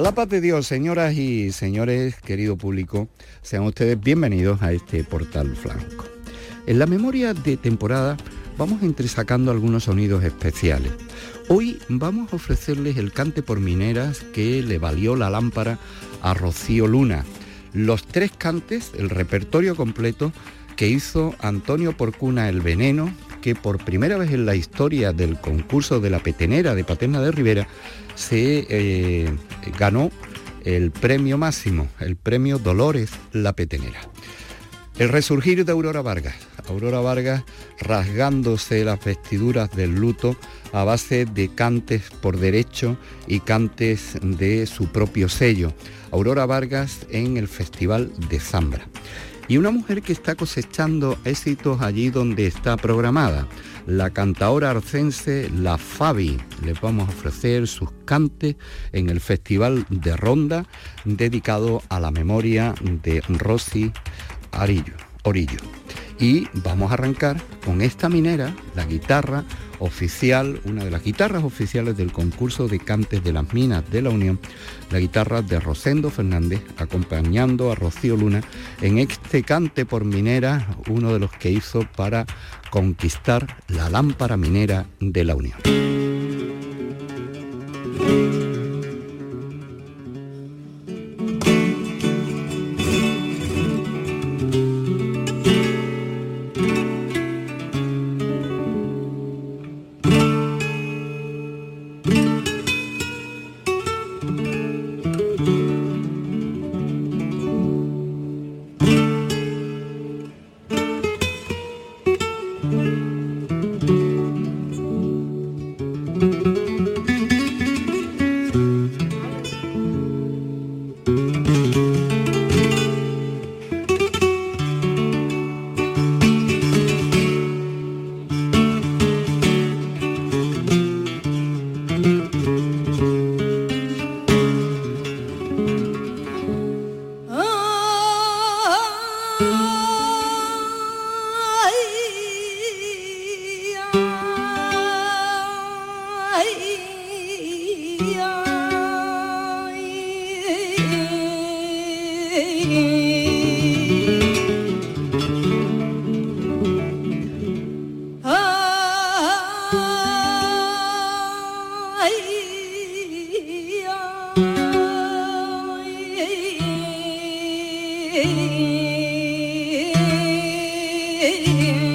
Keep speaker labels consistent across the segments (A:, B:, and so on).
A: A la paz de Dios, señoras y señores, querido público, sean ustedes bienvenidos a este portal flanco. En la memoria de temporada vamos entresacando algunos sonidos especiales. Hoy vamos a ofrecerles el cante por mineras que le valió la lámpara a Rocío Luna. Los tres cantes, el repertorio completo que hizo Antonio Porcuna El Veneno, que por primera vez en la historia del concurso de la petenera de Paterna de Rivera se eh, ganó el premio máximo, el premio Dolores La Petenera. El resurgir de Aurora Vargas. Aurora Vargas rasgándose las vestiduras del luto a base de cantes por derecho y cantes de su propio sello. Aurora Vargas en el Festival de Zambra. Y una mujer que está cosechando éxitos allí donde está programada la cantaora arcense La Fabi. Les vamos a ofrecer sus cantes en el Festival de Ronda dedicado a la memoria de Rosy Arillo, Orillo. Y vamos a arrancar con esta minera, la guitarra oficial, una de las guitarras oficiales del concurso de cantes de las minas de la Unión, la guitarra de Rosendo Fernández, acompañando a Rocío Luna en este cante por minera, uno de los que hizo para conquistar la lámpara minera de la Unión.
B: Yeah.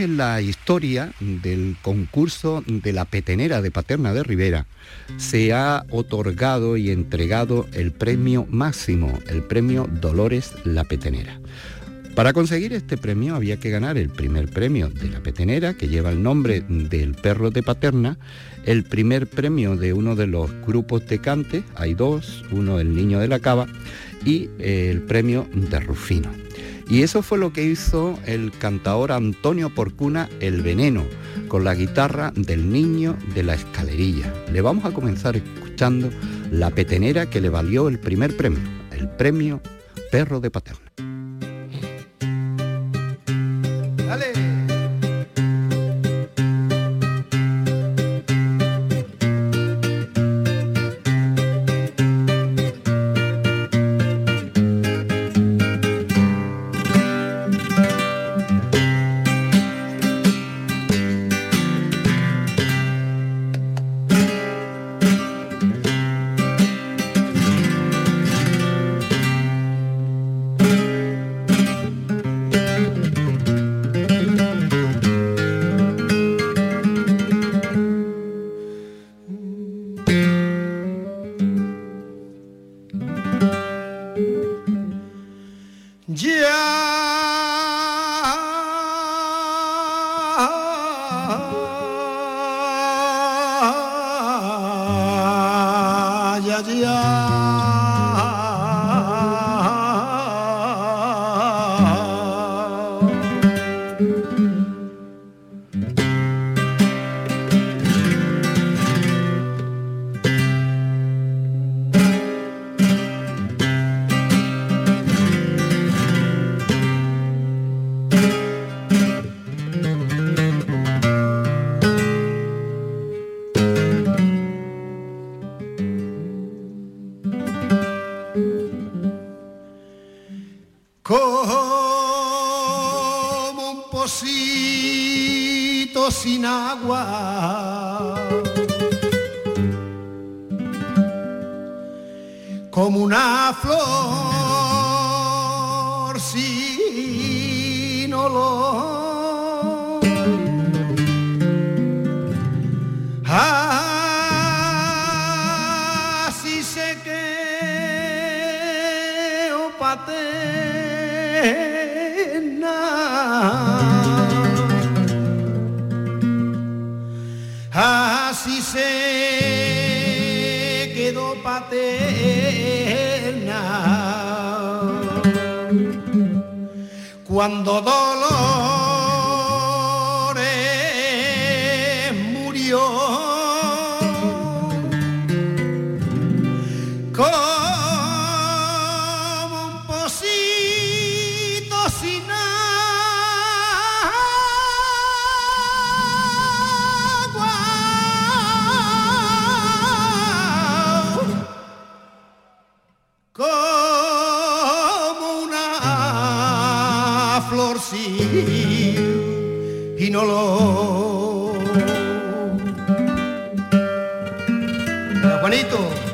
B: En la historia del concurso de la petenera de Paterna de Rivera, se ha otorgado y entregado el premio máximo, el premio Dolores la Petenera. Para conseguir este premio había que ganar el primer premio de la petenera, que lleva el nombre del perro de Paterna, el primer premio de uno de los grupos de cante, hay dos, uno el niño de la cava, y el premio de Rufino. Y eso fue lo que hizo el cantador Antonio Porcuna El Veneno, con la guitarra del niño de la escalerilla. Le vamos a comenzar escuchando la petenera que le valió el primer premio, el premio Perro de Paterna.
C: Una flor Cuando Dolores Juanito.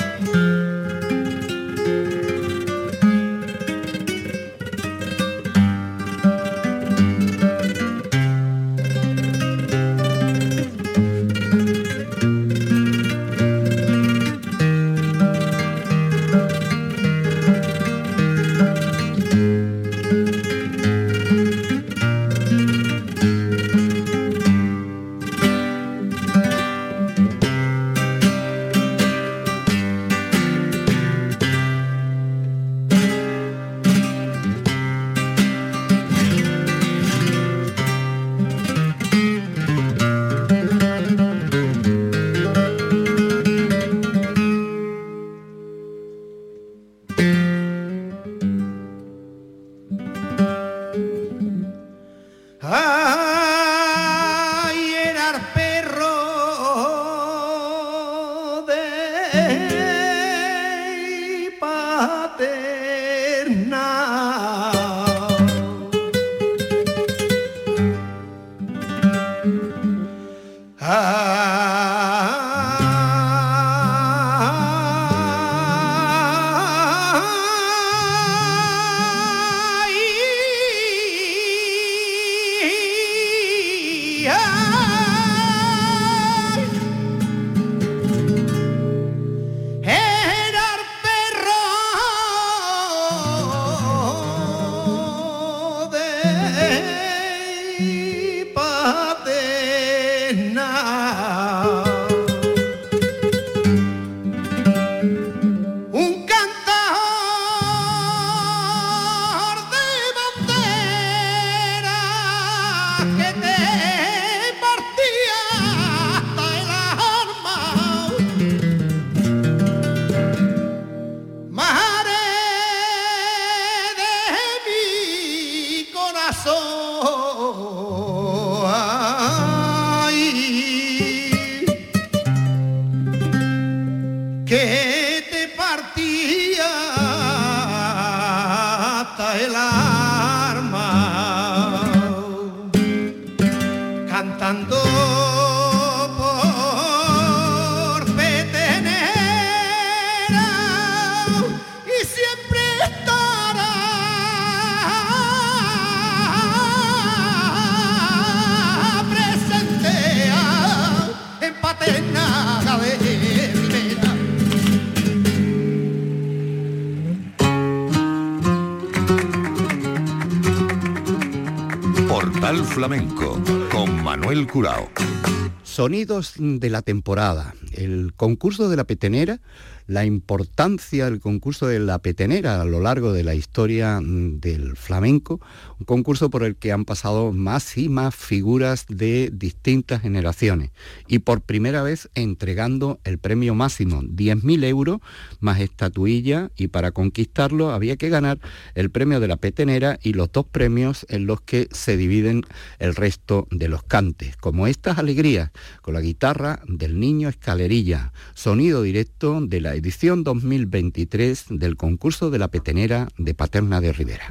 A: Sonidos de la temporada, el concurso de la petenera, la importancia del concurso de la petenera a lo largo de la historia mm, del flamenco, un concurso por el que han pasado más y más figuras de distintas generaciones. Y por primera vez entregando el premio máximo, 10.000 euros más estatuilla y para conquistarlo había que ganar el premio de la petenera y los dos premios en los que se dividen el resto de los cantes, como estas alegrías con la guitarra del niño Escalerilla, sonido directo de la edición 2023 del concurso de la petenera de Paterna de Rivera.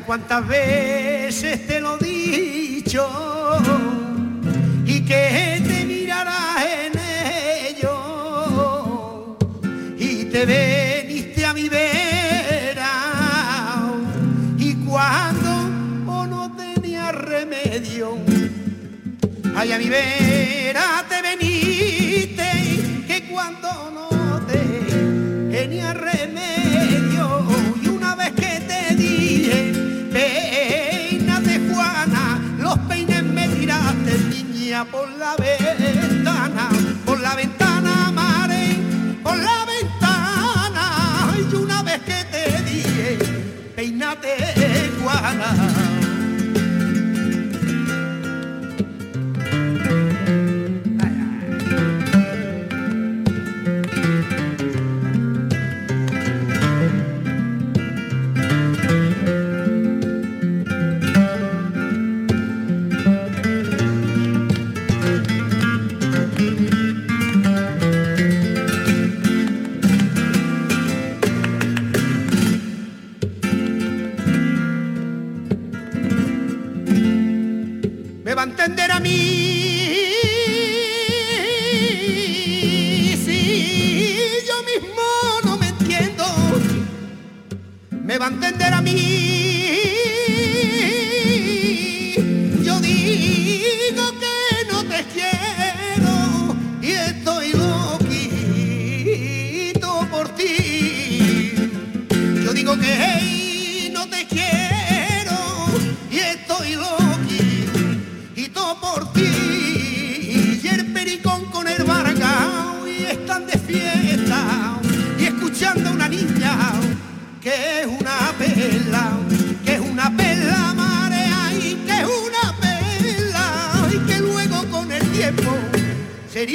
C: Cuántas veces te lo he dicho y que te mirarás en ello y te veniste a mi vera y cuando o no tenía remedio ay a mi vera te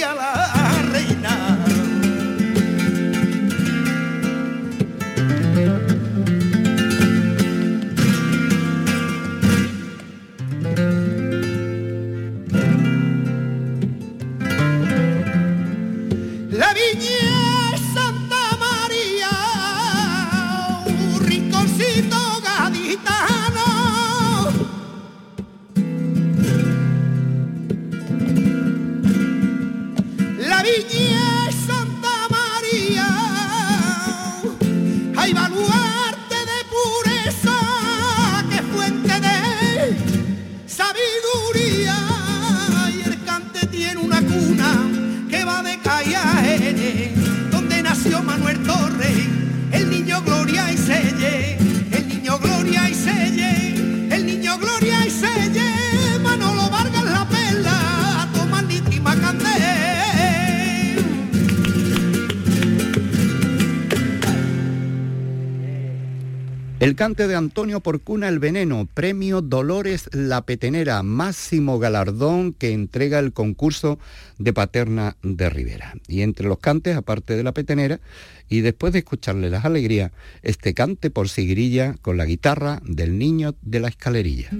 A: El cante de Antonio Porcuna El Veneno, premio Dolores La Petenera, máximo galardón que entrega el concurso de Paterna de Rivera. Y entre los cantes, aparte de La Petenera, y después de escucharle las alegrías, este cante por sigrilla con la guitarra del niño de la escalerilla.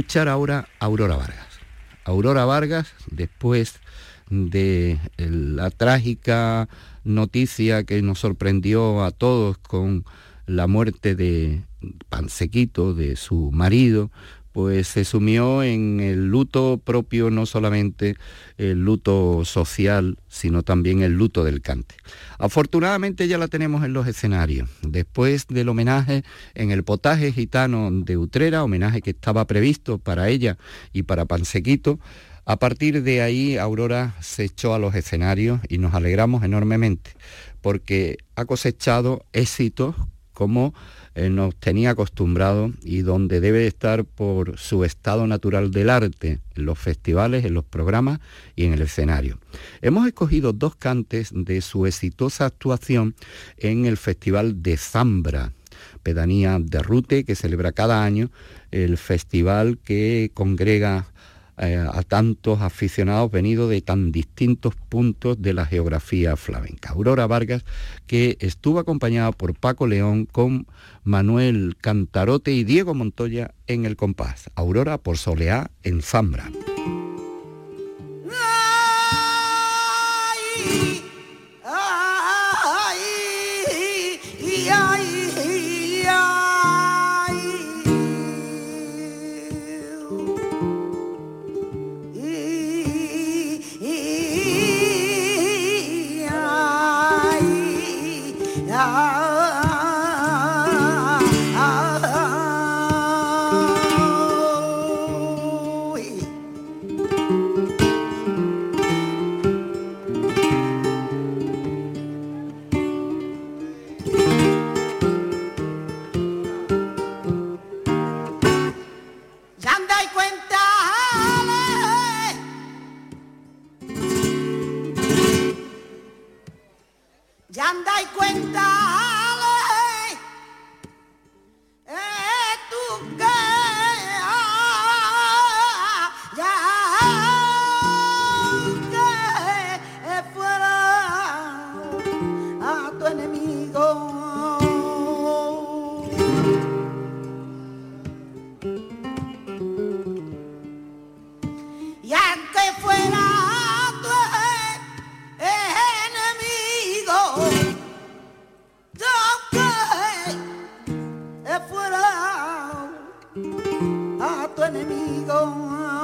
D: Escuchar ahora Aurora Vargas. Aurora Vargas, después de la trágica noticia que nos sorprendió a todos con la muerte de Pansequito, de su marido, pues se sumió en el luto propio, no solamente el luto social, sino también el luto del cante. Afortunadamente ya la tenemos en los escenarios. Después del homenaje en el potaje gitano de Utrera, homenaje que estaba previsto para ella y para Pansequito, a partir de ahí Aurora se echó a los escenarios y nos alegramos enormemente porque ha cosechado éxitos como eh, nos tenía acostumbrado y donde debe estar por su estado natural del arte, en los festivales, en los programas y en el escenario. Hemos escogido dos cantes de su exitosa actuación en el Festival de Zambra, pedanía de Rute, que celebra cada año el festival que congrega eh, a tantos aficionados venidos de tan distintos puntos de la geografía flamenca. Aurora Vargas, que estuvo acompañada por Paco León con Manuel Cantarote y Diego Montoya en el compás. Aurora por Soleá en Zambra. cuenta. go on.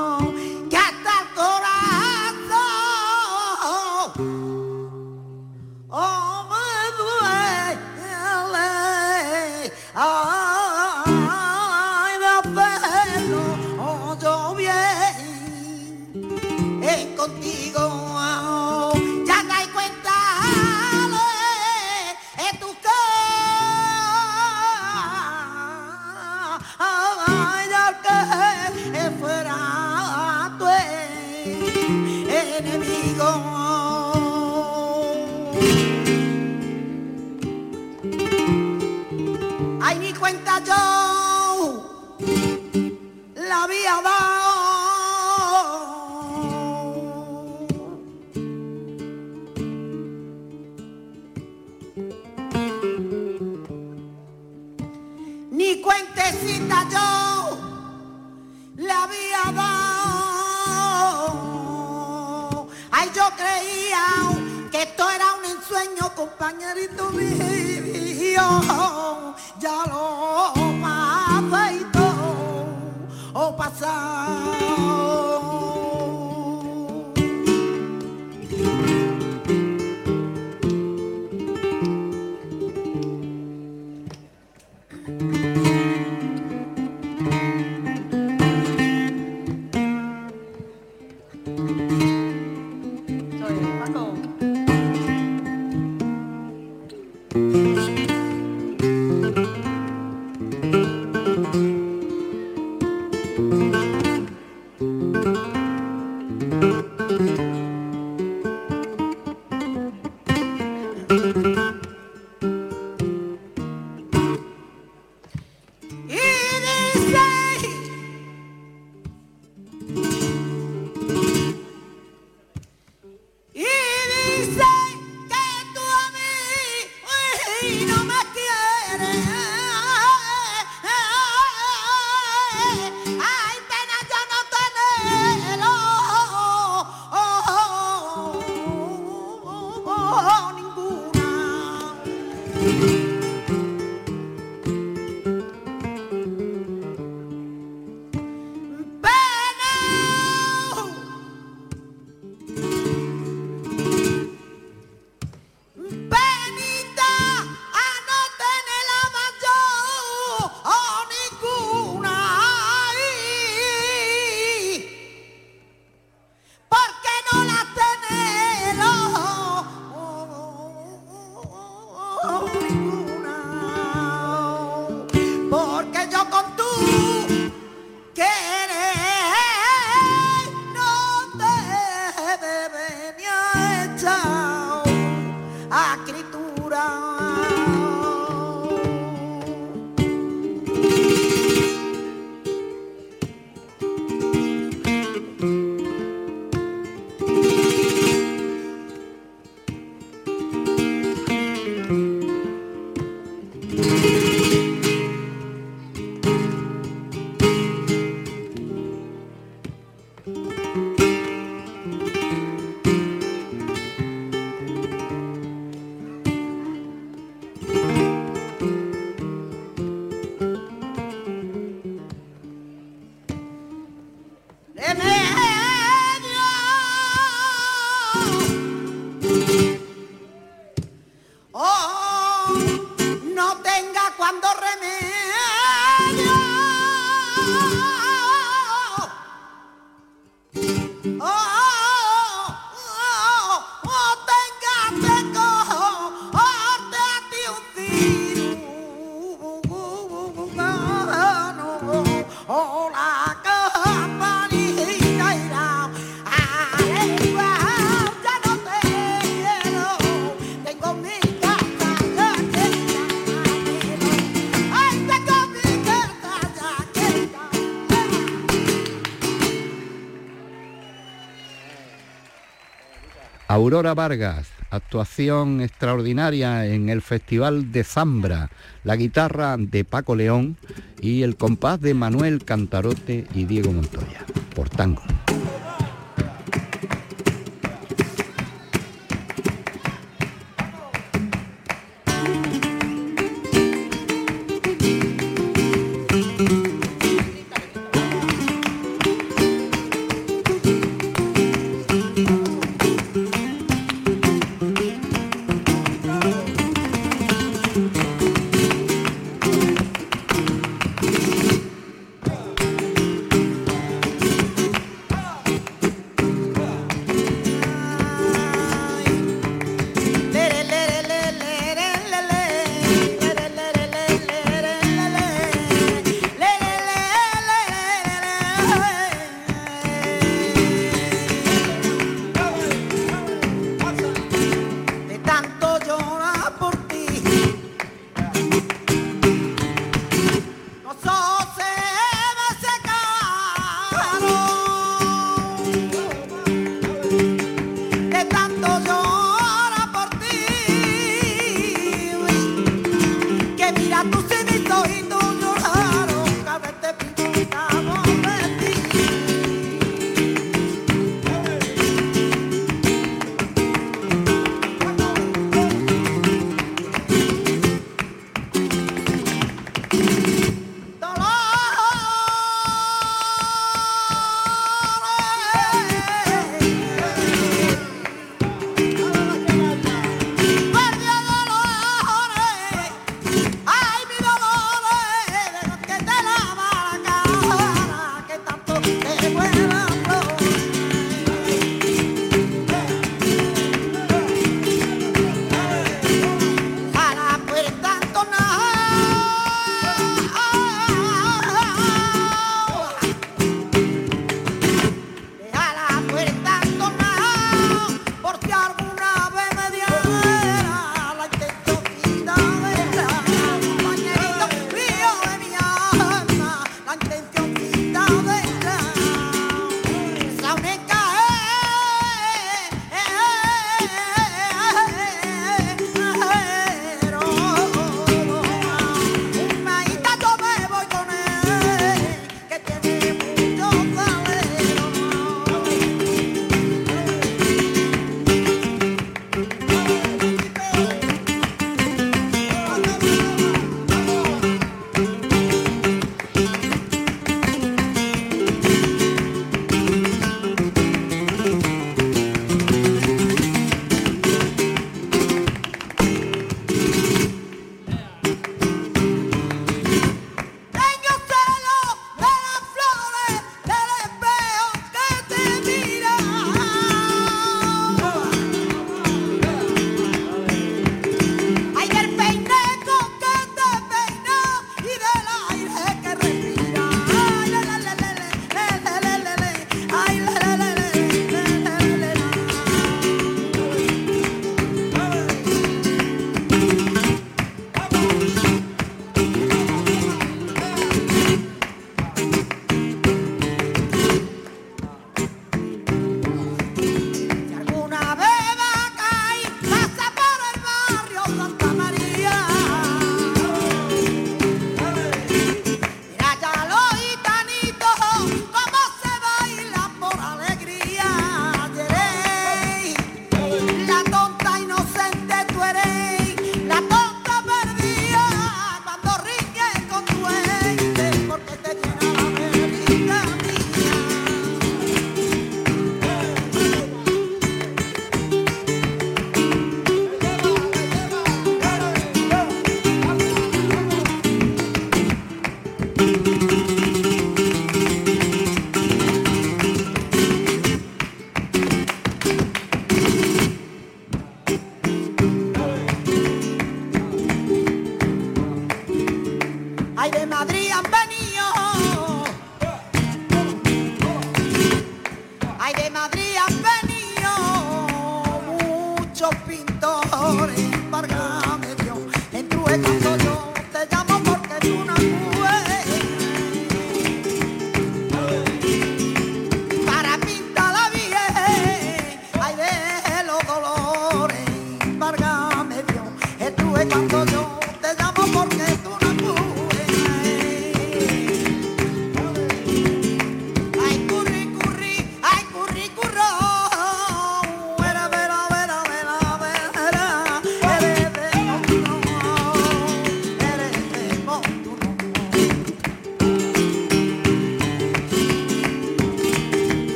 A: Aurora Vargas, actuación extraordinaria en el Festival de Zambra, la guitarra de Paco León y el compás de Manuel Cantarote y Diego Montoya, por tango.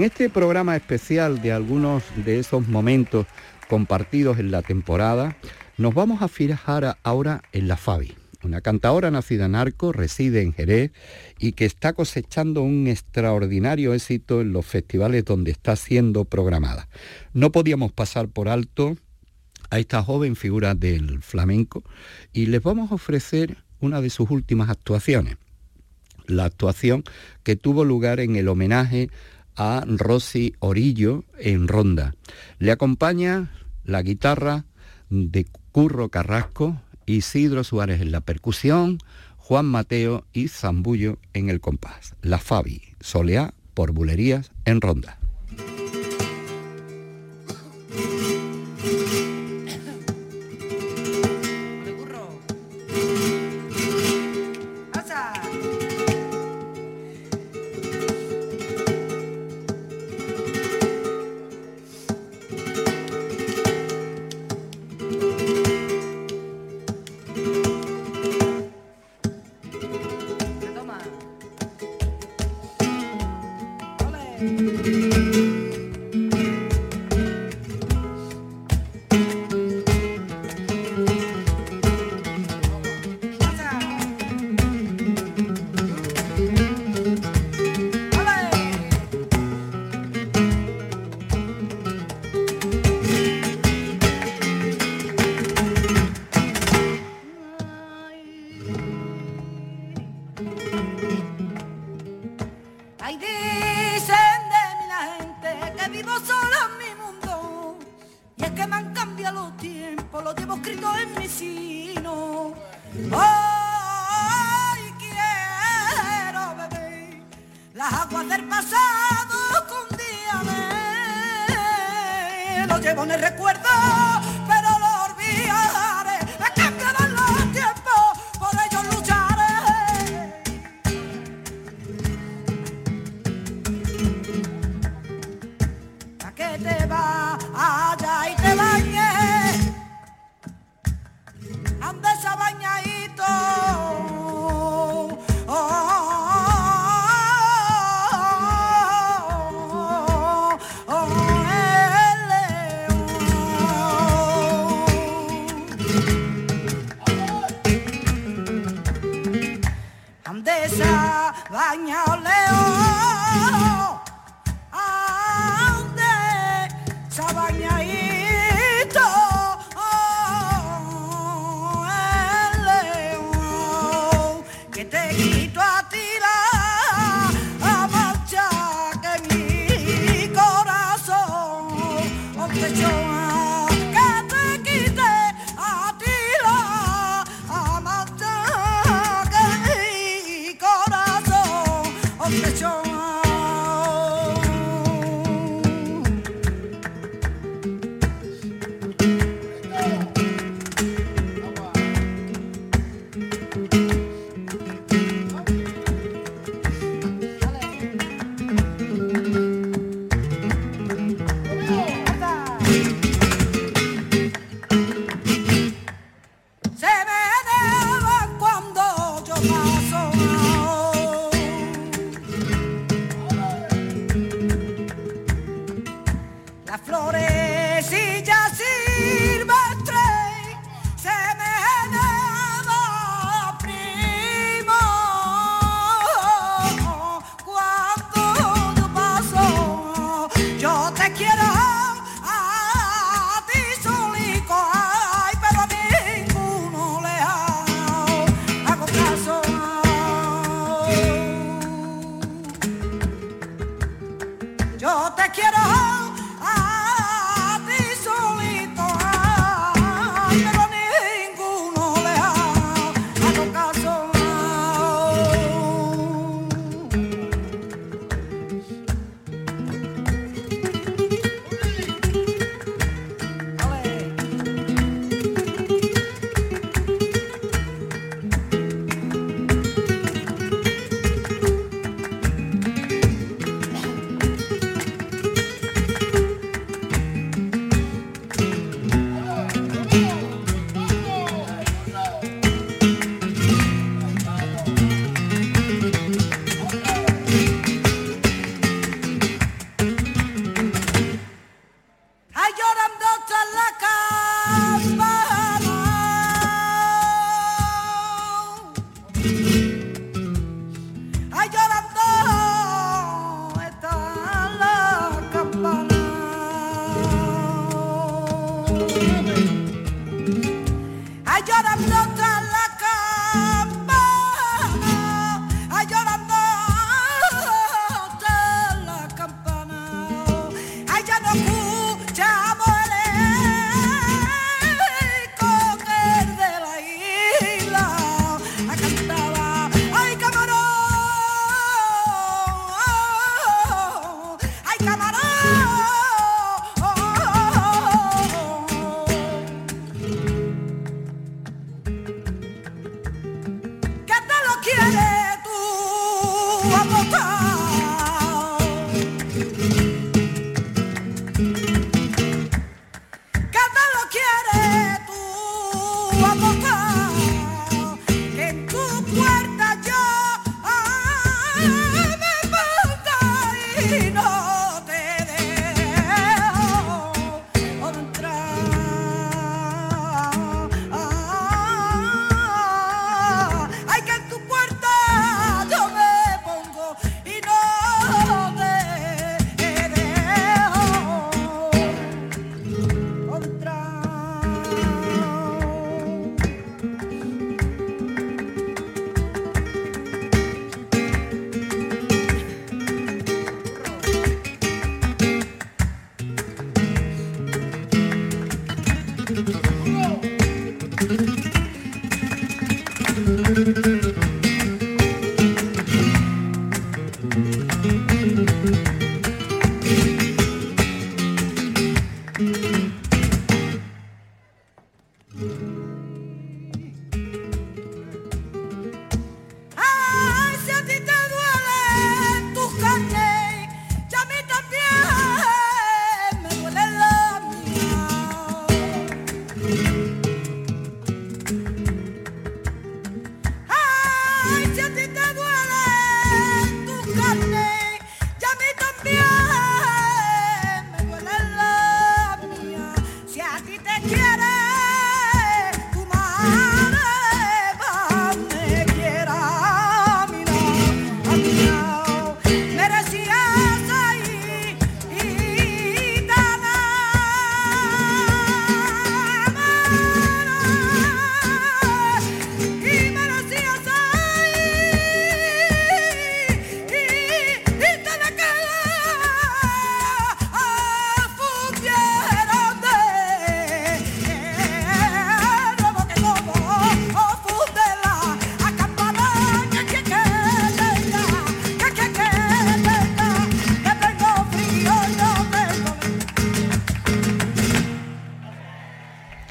B: En este programa especial de algunos de esos momentos compartidos en la temporada, nos vamos a fijar ahora en la Fabi, una cantadora nacida en Arco, reside en Jerez y que está cosechando un extraordinario éxito en los festivales donde está siendo programada. No podíamos pasar por alto a esta joven figura del flamenco y les vamos a ofrecer una de sus últimas actuaciones, la actuación que tuvo lugar en el homenaje a Rosy Orillo en Ronda. Le acompaña la guitarra de Curro Carrasco, Isidro Suárez en la percusión, Juan Mateo y Zambullo en el compás. La Fabi, Soleá por Bulerías en Ronda.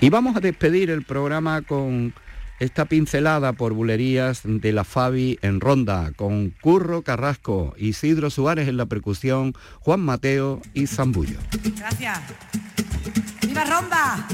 A: Y vamos a despedir el programa con esta pincelada por bulerías de la Fabi en Ronda, con Curro Carrasco, Isidro Suárez en la percusión, Juan Mateo y Zambullo.
B: Gracias. ¡Viva Ronda!